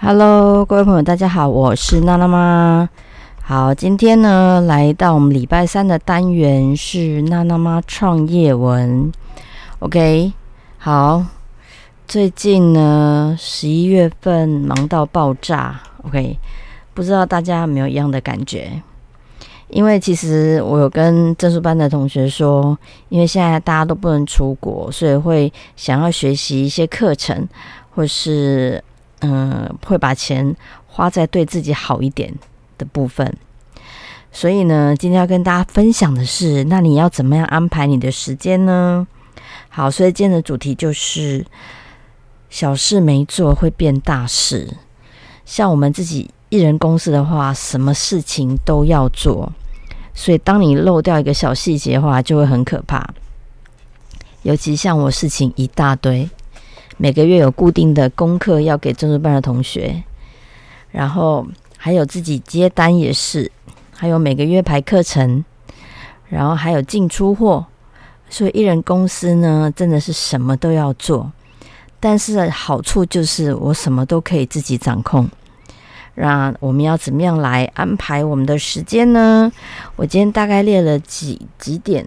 Hello，各位朋友，大家好，我是娜娜妈。好，今天呢，来到我们礼拜三的单元是娜娜妈创业文。OK，好，最近呢，十一月份忙到爆炸。OK，不知道大家有没有一样的感觉？因为其实我有跟证书班的同学说，因为现在大家都不能出国，所以会想要学习一些课程，或是嗯，会把钱花在对自己好一点的部分。所以呢，今天要跟大家分享的是，那你要怎么样安排你的时间呢？好，所以今天的主题就是小事没做会变大事。像我们自己艺人公司的话，什么事情都要做。所以，当你漏掉一个小细节的话，就会很可怕。尤其像我事情一大堆，每个月有固定的功课要给正式班的同学，然后还有自己接单也是，还有每个月排课程，然后还有进出货。所以，艺人公司呢，真的是什么都要做。但是好处就是我什么都可以自己掌控。那我们要怎么样来安排我们的时间呢？我今天大概列了几几点。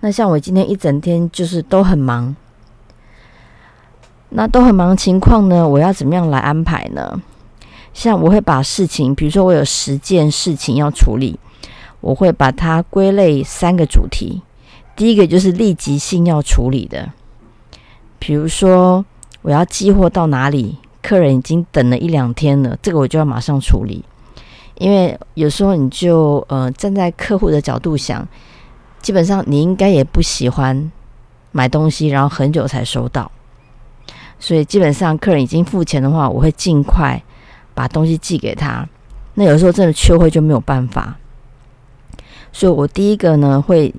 那像我今天一整天就是都很忙，那都很忙的情况呢，我要怎么样来安排呢？像我会把事情，比如说我有十件事情要处理，我会把它归类三个主题。第一个就是立即性要处理的，比如说我要寄货到哪里。客人已经等了一两天了，这个我就要马上处理，因为有时候你就呃站在客户的角度想，基本上你应该也不喜欢买东西然后很久才收到，所以基本上客人已经付钱的话，我会尽快把东西寄给他。那有时候真的缺货就没有办法，所以我第一个呢会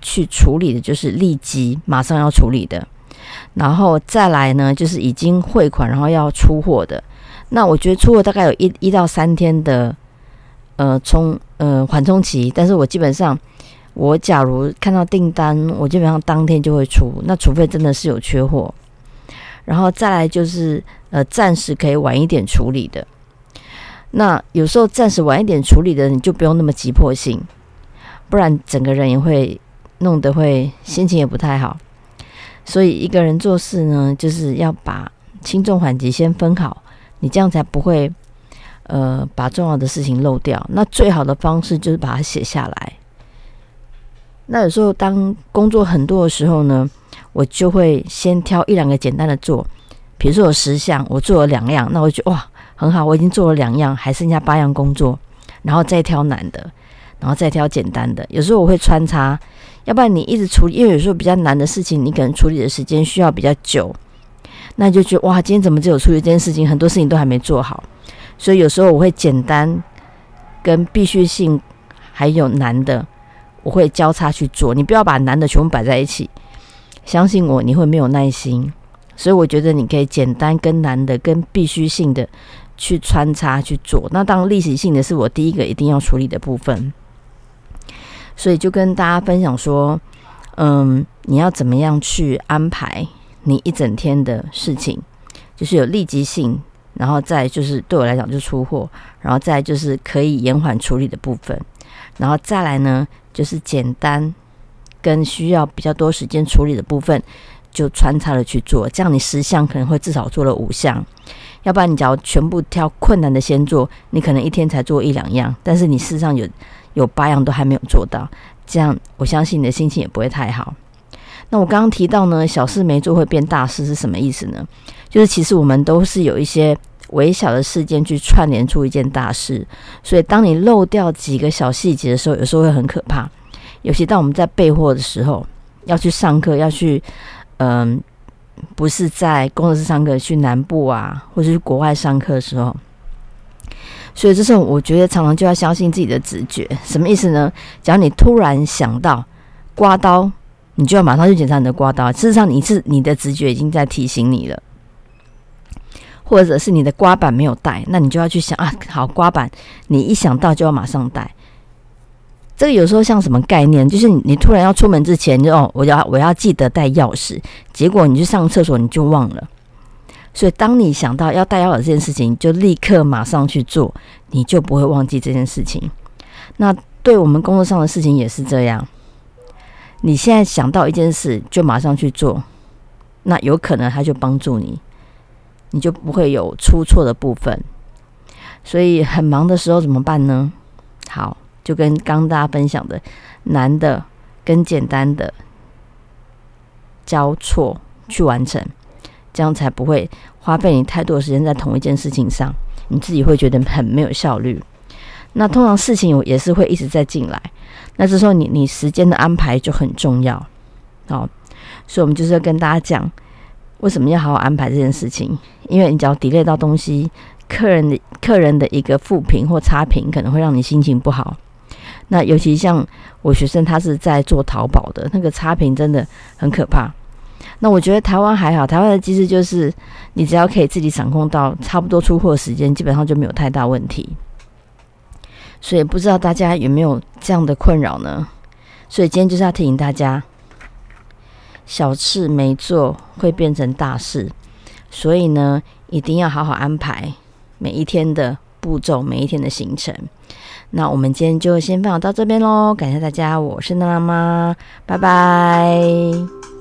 去处理的就是立即马上要处理的。然后再来呢，就是已经汇款，然后要出货的。那我觉得出货大概有一一到三天的呃冲呃缓冲期，但是我基本上我假如看到订单，我基本上当天就会出。那除非真的是有缺货，然后再来就是呃暂时可以晚一点处理的。那有时候暂时晚一点处理的，你就不用那么急迫性，不然整个人也会弄得会心情也不太好。所以一个人做事呢，就是要把轻重缓急先分好，你这样才不会呃把重要的事情漏掉。那最好的方式就是把它写下来。那有时候当工作很多的时候呢，我就会先挑一两个简单的做，比如说有十项，我做了两样，那我就哇很好，我已经做了两样，还剩下八样工作，然后再挑难的，然后再挑简单的。有时候我会穿插。要不然你一直处理，因为有时候比较难的事情，你可能处理的时间需要比较久，那就觉得哇，今天怎么只有处理这件事情，很多事情都还没做好。所以有时候我会简单跟必须性还有难的，我会交叉去做。你不要把难的全部摆在一起，相信我，你会没有耐心。所以我觉得你可以简单跟难的跟必须性的去穿插去做。那当立即性的是我第一个一定要处理的部分。所以就跟大家分享说，嗯，你要怎么样去安排你一整天的事情，就是有立即性，然后再就是对我来讲就出货，然后再就是可以延缓处理的部分，然后再来呢就是简单跟需要比较多时间处理的部分，就穿插的去做，这样你十项可能会至少做了五项，要不然你只要全部挑困难的先做，你可能一天才做一两样，但是你事实上有。有八样都还没有做到，这样我相信你的心情也不会太好。那我刚刚提到呢，小事没做会变大事是什么意思呢？就是其实我们都是有一些微小的事件去串联出一件大事，所以当你漏掉几个小细节的时候，有时候会很可怕。尤其当我们在备货的时候，要去上课，要去嗯，不是在工作室上课，去南部啊，或者是国外上课的时候。所以这时候，我觉得常常就要相信自己的直觉。什么意思呢？假如你突然想到刮刀，你就要马上去检查你的刮刀。事实上，你是你的直觉已经在提醒你了，或者是你的刮板没有带，那你就要去想啊，好刮板，你一想到就要马上带。这个有时候像什么概念？就是你突然要出门之前，就哦，我要我要记得带钥匙，结果你去上厕所你就忘了。所以当你想到要带钥匙这件事情，就立刻马上去做，你就不会忘记这件事情。那对我们工作上的事情也是这样，你现在想到一件事，就马上去做，那有可能他就帮助你，你就不会有出错的部分。所以很忙的时候怎么办呢？好，就跟刚大家分享的难的跟简单的交错去完成，这样才不会花费你太多的时间在同一件事情上，你自己会觉得很没有效率。那通常事情也是会一直在进来，那这时候你你时间的安排就很重要，好，所以我们就是要跟大家讲，为什么要好好安排这件事情，因为你只要 delay 到东西，客人的客人的一个负评或差评，可能会让你心情不好。那尤其像我学生，他是在做淘宝的，那个差评真的很可怕。那我觉得台湾还好，台湾的机制就是你只要可以自己掌控到差不多出货时间，基本上就没有太大问题。所以不知道大家有没有这样的困扰呢？所以今天就是要提醒大家，小事没做会变成大事，所以呢，一定要好好安排每一天的步骤，每一天的行程。那我们今天就先分享到这边喽，感谢大家，我是娜娜妈，拜拜。